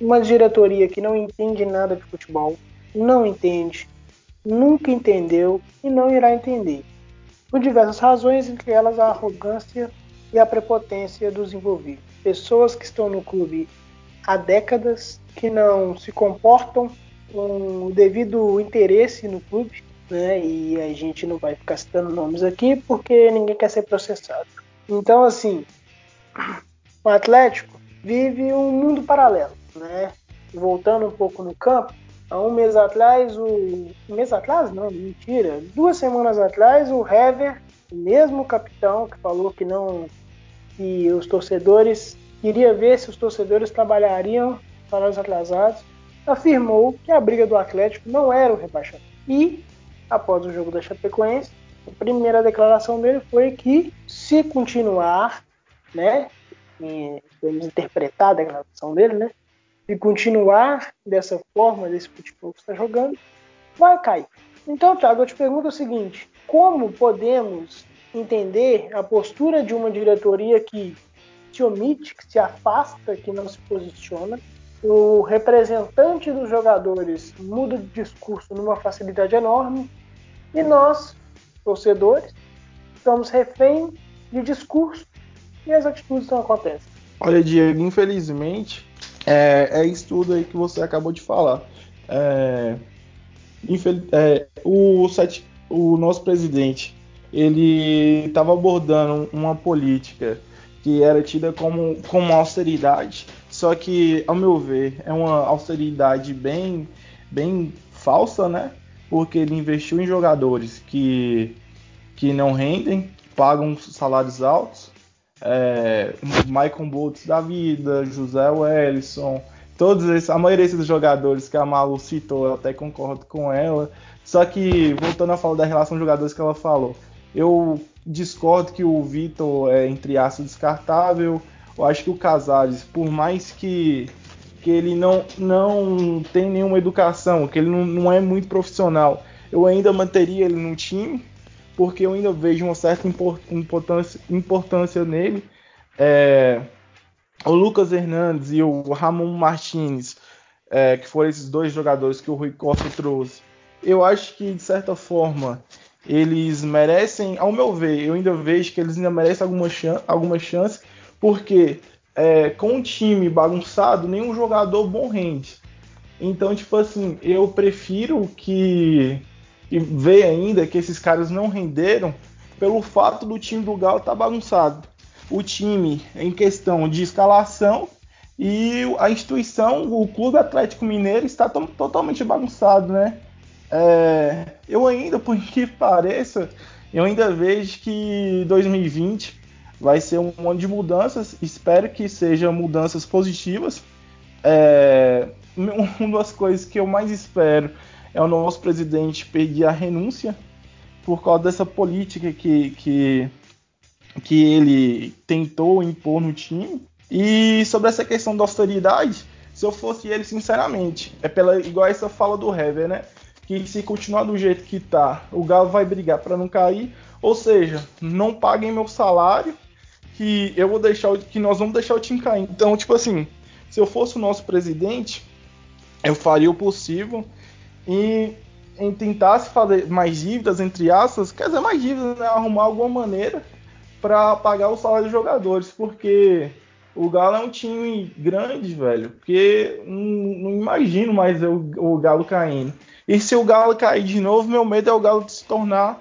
uma diretoria que não entende nada de futebol, não entende, nunca entendeu e não irá entender. Por diversas razões, entre elas a arrogância e a prepotência dos envolvidos. Pessoas que estão no clube há décadas, que não se comportam com o devido interesse no clube, né? E a gente não vai ficar citando nomes aqui porque ninguém quer ser processado. Então, assim, o Atlético vive um mundo paralelo, né? Voltando um pouco no campo, há um mês atrás, o um mês atrás, não, mentira, duas semanas atrás, o Hever, o mesmo capitão que falou que não, que os torcedores queria ver se os torcedores trabalhariam para os atrasados, afirmou que a briga do Atlético não era o rebaixamento. E após o jogo da Chapecoense, a primeira declaração dele foi que se continuar, né, vamos interpretar a declaração dele, né, se continuar dessa forma, desse futebol que está jogando, vai cair. Então, Thiago, eu te pergunto o seguinte: como podemos entender a postura de uma diretoria que se omite, que se afasta, que não se posiciona? O representante dos jogadores muda de discurso numa facilidade enorme e nós, torcedores, estamos refém de discurso e as atitudes não acontecem. Olha, Diego, infelizmente, é, é isso tudo aí que você acabou de falar. É, é, o, o nosso presidente, ele estava abordando uma política que era tida como, como austeridade, só que, ao meu ver, é uma austeridade bem, bem falsa, né? porque ele investiu em jogadores que, que não rendem, pagam salários altos. É, Michael Boltz da vida, José Wellison, todos esses, a maioria desses jogadores que a Malu citou, eu até concordo com ela. Só que, voltando a falar da relação de jogadores que ela falou, eu discordo que o Vitor é, entre aspas, descartável. Eu acho que o Casares, por mais que que ele não, não tem nenhuma educação, que ele não, não é muito profissional, eu ainda manteria ele no time, porque eu ainda vejo uma certa importância, importância nele. É, o Lucas Hernandes e o Ramon Martins, é, que foram esses dois jogadores que o Rui Costa trouxe, eu acho que de certa forma eles merecem, ao meu ver, eu ainda vejo que eles ainda merecem alguma, chan alguma chance, porque é, com um time bagunçado, nenhum jogador bom rende. Então, tipo assim, eu prefiro que, que ver ainda que esses caras não renderam pelo fato do time do Galo estar tá bagunçado. O time em questão de escalação e a instituição, o Clube Atlético Mineiro, está totalmente bagunçado, né? É, eu ainda, por que pareça, eu ainda vejo que 2020 vai ser um ano de mudanças. Espero que sejam mudanças positivas. É, uma das coisas que eu mais espero é o nosso presidente pedir a renúncia por causa dessa política que, que, que ele tentou impor no time. E sobre essa questão da austeridade, se eu fosse ele, sinceramente, é pela igual essa fala do Hever, né? Que se continuar do jeito que tá, o Galo vai brigar para não cair. Ou seja, não paguem meu salário que eu vou deixar que nós vamos deixar o time cair. Então, tipo assim, se eu fosse o nosso presidente, eu faria o possível em, em tentar se fazer mais dívidas, entre aspas, quer dizer, mais dívidas, né? arrumar alguma maneira para pagar o salário dos jogadores, porque o Galo é um time grande, velho, porque não, não imagino mais o, o Galo caindo. E se o Galo cair de novo, meu medo é o Galo se tornar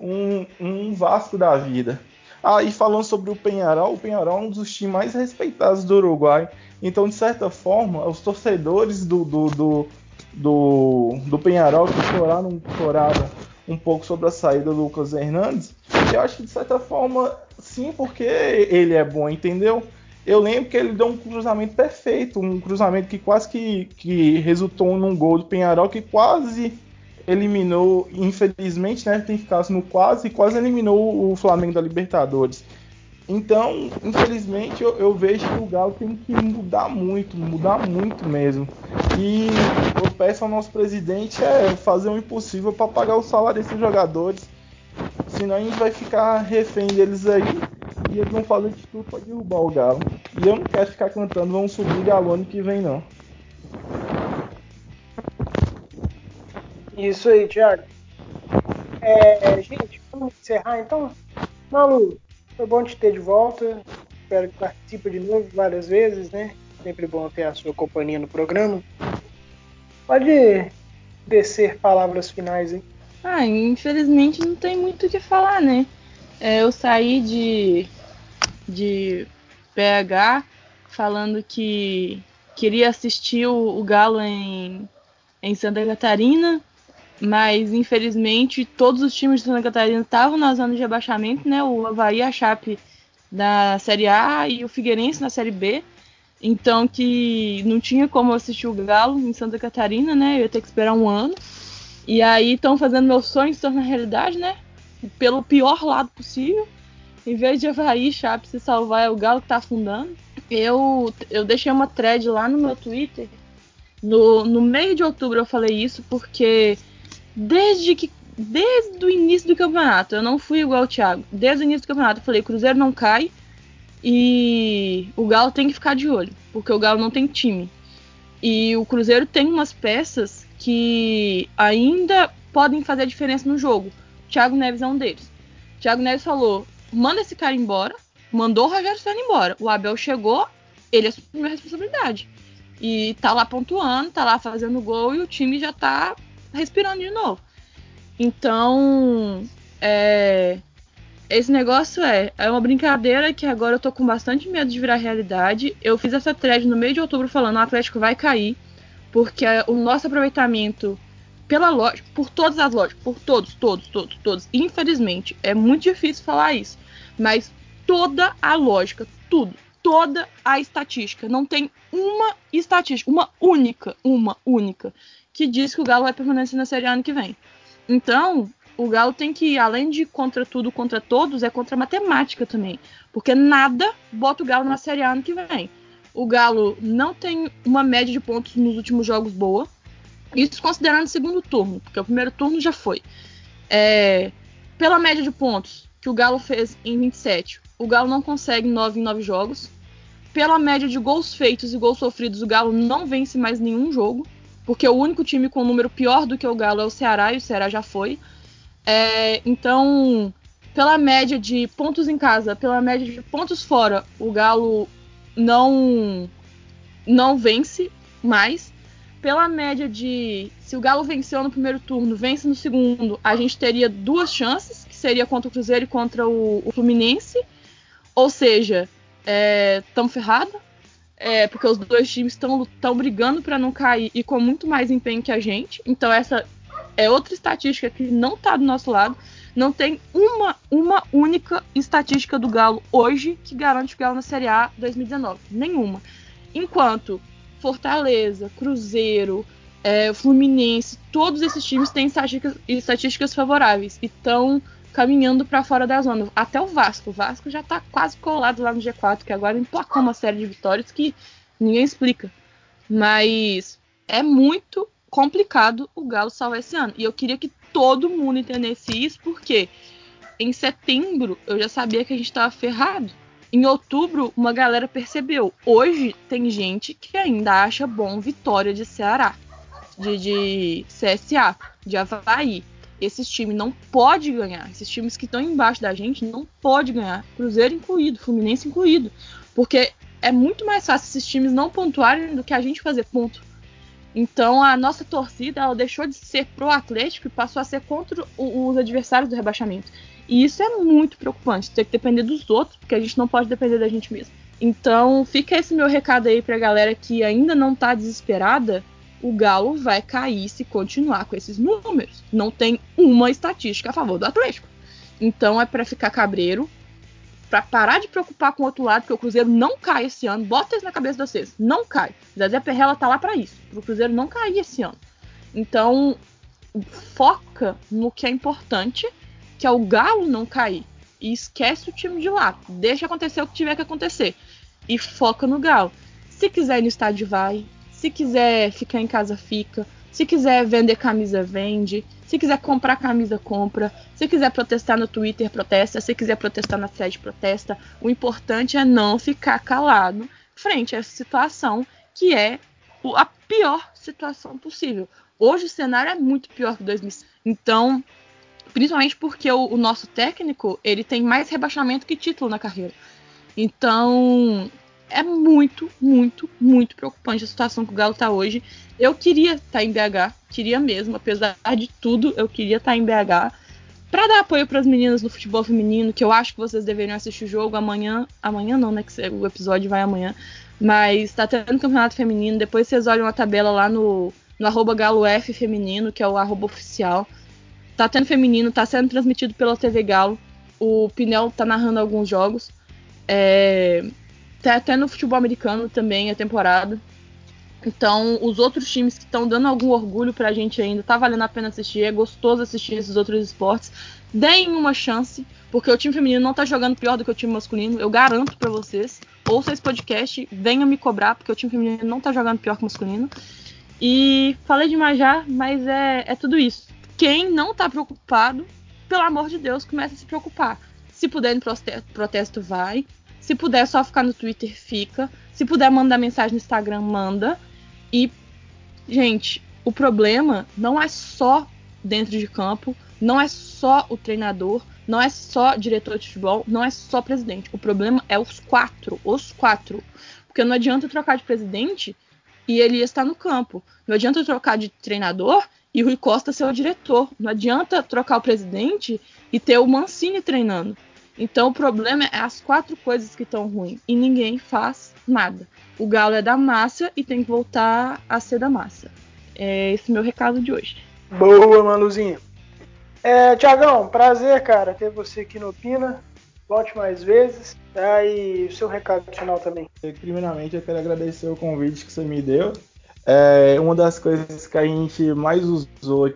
um, um Vasco da vida. Ah, e falando sobre o Penharol, o Penharol é um dos times mais respeitados do Uruguai. Então, de certa forma, os torcedores do, do, do, do, do Penharol que choraram, choraram um pouco sobre a saída do Lucas Hernandes, eu acho que de certa forma, sim, porque ele é bom, entendeu? Eu lembro que ele deu um cruzamento perfeito, um cruzamento que quase que, que resultou num gol do Penharol, que quase eliminou, infelizmente, né, tem ficado no quase, quase eliminou o Flamengo da Libertadores. Então, infelizmente, eu, eu, vejo que o Galo tem que mudar muito, mudar muito mesmo. E eu peço ao nosso presidente é fazer o impossível para pagar o salário desses jogadores. Senão a gente vai ficar refém deles aí e eles vão fazer de tudo para derrubar o Galo. E eu não quero ficar cantando, vamos subir Galo ano que vem, não. Isso aí, Thiago. É, gente, vamos encerrar então? Malu, foi bom te ter de volta. Espero que participe de novo várias vezes, né? Sempre bom ter a sua companhia no programa. Pode descer palavras finais, hein? Ah, infelizmente não tem muito o que falar, né? É, eu saí de, de PH falando que queria assistir o, o Galo em, em Santa Catarina, mas infelizmente todos os times de Santa Catarina estavam na zona de rebaixamento, né? O Havaí, a Chape na Série A e o Figueirense na Série B. Então que não tinha como assistir o Galo em Santa Catarina, né? Eu ia ter que esperar um ano. E aí estão fazendo meu sonho se tornar realidade, né? Pelo pior lado possível. Em vez de Havaí, Chape se salvar, é o Galo que tá afundando. Eu, eu deixei uma thread lá no meu Twitter. No, no meio de outubro eu falei isso porque desde que desde o início do campeonato, eu não fui igual o Thiago. Desde o início do campeonato eu falei, Cruzeiro não cai e o Galo tem que ficar de olho, porque o Galo não tem time. E o Cruzeiro tem umas peças que ainda podem fazer diferença no jogo. O Thiago Neves é um deles. O Thiago Neves falou: manda esse cara embora, mandou o Rogério Senna embora. O Abel chegou, ele assumiu a responsabilidade. E tá lá pontuando, tá lá fazendo gol e o time já tá respirando de novo. Então, é, esse negócio é, é uma brincadeira que agora eu tô com bastante medo de virar realidade. Eu fiz essa thread no meio de outubro falando o Atlético vai cair, porque o nosso aproveitamento pela lógica, por todas as lógicas, por todos, todos, todos, todos, infelizmente, é muito difícil falar isso, mas toda a lógica, tudo, toda a estatística, não tem uma estatística, uma única, uma única, que diz que o Galo vai permanecer na Série A ano que vem. Então, o Galo tem que, além de contra tudo, contra todos, é contra a matemática também. Porque nada bota o Galo na Série A ano que vem. O Galo não tem uma média de pontos nos últimos jogos boa. Isso considerando o segundo turno, porque o primeiro turno já foi. É, pela média de pontos que o Galo fez em 27, o Galo não consegue 9 em 9 jogos. Pela média de gols feitos e gols sofridos, o Galo não vence mais nenhum jogo porque o único time com um número pior do que o Galo é o Ceará e o Ceará já foi. É, então, pela média de pontos em casa, pela média de pontos fora, o Galo não não vence mais. Pela média de se o Galo venceu no primeiro turno, vence no segundo, a gente teria duas chances, que seria contra o Cruzeiro e contra o, o Fluminense. Ou seja, estamos é, ferrados é, porque os dois times estão brigando para não cair e com muito mais empenho que a gente. Então essa é outra estatística que não está do nosso lado. Não tem uma, uma única estatística do Galo hoje que garante o Galo na Série A 2019. Nenhuma. Enquanto Fortaleza, Cruzeiro, é, Fluminense, todos esses times têm estatísticas, estatísticas favoráveis e estão caminhando para fora da zona. Até o Vasco. O Vasco já está quase colado lá no G4, que agora emplacou uma série de vitórias que ninguém explica. Mas é muito complicado o Galo salvar esse ano. E eu queria que todo mundo entendesse isso, porque em setembro eu já sabia que a gente estava ferrado. Em outubro, uma galera percebeu. Hoje tem gente que ainda acha bom vitória de Ceará, de, de CSA, de Havaí esses times não pode ganhar. Esses times que estão embaixo da gente não pode ganhar. Cruzeiro incluído, Fluminense incluído. Porque é muito mais fácil esses times não pontuarem do que a gente fazer ponto. Então a nossa torcida ela deixou de ser pro Atlético e passou a ser contra os adversários do rebaixamento. E isso é muito preocupante. Ter que depender dos outros, porque a gente não pode depender da gente mesmo. Então fica esse meu recado aí pra galera que ainda não tá desesperada o Galo vai cair se continuar com esses números. Não tem uma estatística a favor do Atlético. Então é para ficar cabreiro, para parar de preocupar com o outro lado, porque o Cruzeiro não cai esse ano. Bota isso na cabeça de vocês. Não cai. Zezé Perrella tá lá para isso. Pro Cruzeiro não cair esse ano. Então, foca no que é importante, que é o Galo não cair. E esquece o time de lá. Deixa acontecer o que tiver que acontecer. E foca no Galo. Se quiser ir no estádio, vai. Se quiser ficar em casa, fica. Se quiser vender camisa, vende. Se quiser comprar camisa, compra. Se quiser protestar no Twitter, protesta. Se quiser protestar na thread, protesta. O importante é não ficar calado frente a essa situação que é a pior situação possível. Hoje o cenário é muito pior que 2005. Então, principalmente porque o, o nosso técnico ele tem mais rebaixamento que título na carreira. Então, é muito, muito, muito preocupante a situação que o Galo está hoje. Eu queria estar tá em BH, queria mesmo, apesar de tudo, eu queria estar tá em BH para dar apoio para as meninas no futebol feminino, que eu acho que vocês deveriam assistir o jogo amanhã. Amanhã não, né? Que o episódio vai amanhã. Mas tá tendo campeonato feminino. Depois vocês olham a tabela lá no, no arroba GaloF feminino, que é o arroba oficial. Tá tendo feminino, tá sendo transmitido pela TV Galo. O Pinel tá narrando alguns jogos. É, tá até no futebol americano também a temporada. Então, os outros times que estão dando algum orgulho pra gente ainda, tá valendo a pena assistir, é gostoso assistir esses outros esportes. Deem uma chance, porque o time feminino não tá jogando pior do que o time masculino, eu garanto para vocês. Ouça esse podcast, venham me cobrar, porque o time feminino não tá jogando pior que o masculino. E falei demais já, mas é, é tudo isso. Quem não tá preocupado, pelo amor de Deus, comece a se preocupar. Se puder ir no protesto, vai. Se puder só ficar no Twitter, fica. Se puder mandar mensagem no Instagram, manda. E, gente, o problema não é só dentro de campo, não é só o treinador, não é só diretor de futebol, não é só presidente. O problema é os quatro, os quatro. Porque não adianta trocar de presidente e ele está no campo. Não adianta trocar de treinador e o Rui Costa ser o diretor. Não adianta trocar o presidente e ter o Mancini treinando. Então o problema é as quatro coisas que estão ruins e ninguém faz nada. O Galo é da massa e tem que voltar a ser da massa. É esse meu recado de hoje. Boa, Maluzinha. É, Tiagão, prazer, cara, ter você aqui no Opina. Volte mais vezes. Tá? E o seu recado final também. Primeiramente, eu quero agradecer o convite que você me deu. É, uma das coisas que a gente mais usou,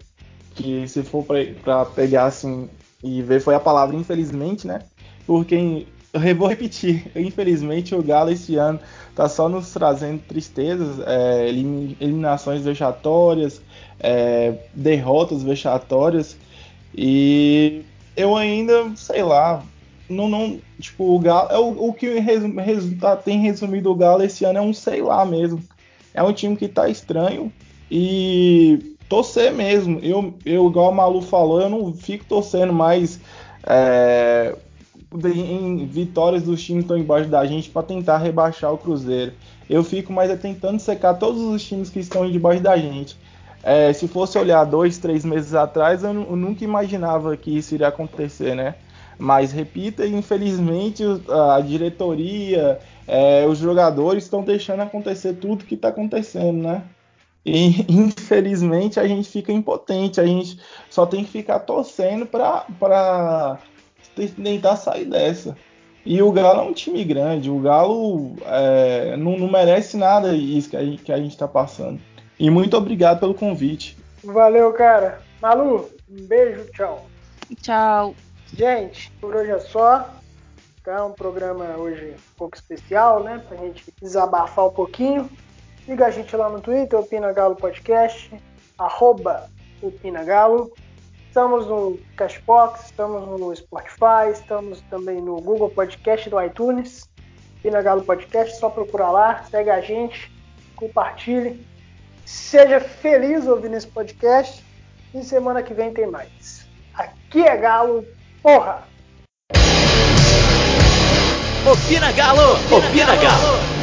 que se for para pegar assim e ver, foi a palavra infelizmente, né? Porque eu vou repetir, infelizmente o Galo esse ano tá só nos trazendo tristezas, é, eliminações vexatórias, é, derrotas vexatórias e eu ainda, sei lá, não, não tipo, o Galo, é o, o que tá, tem resumido o Galo esse ano é um sei lá mesmo. É um time que tá estranho e torcer mesmo. Eu, eu igual o Malu falou, eu não fico torcendo mais é, em vitórias dos times que estão embaixo da gente para tentar rebaixar o Cruzeiro. Eu fico mais é tentando secar todos os times que estão debaixo da gente. É, se fosse olhar dois, três meses atrás, eu, eu nunca imaginava que isso iria acontecer, né? Mas, repita, infelizmente a diretoria, é, os jogadores estão deixando acontecer tudo que está acontecendo, né? E infelizmente a gente fica impotente, a gente só tem que ficar torcendo para tentar sair dessa. E o Galo é um time grande, o Galo é, não, não, merece nada isso que a gente está passando. E muito obrigado pelo convite. Valeu, cara. Malu, um beijo, tchau. Tchau. Gente, por hoje é só. Tá um programa hoje um pouco especial, né? Pra gente desabafar um pouquinho. Siga a gente lá no Twitter, Opina Galo Podcast, arroba Opina Galo. Estamos no Cashbox, estamos no Spotify, estamos também no Google Podcast do iTunes. Opina Galo Podcast, só procurar lá, segue a gente, compartilhe. Seja feliz ouvindo esse podcast. E semana que vem tem mais. Aqui é Galo Porra! Opina Galo! Opina, Opina Galo. Galo.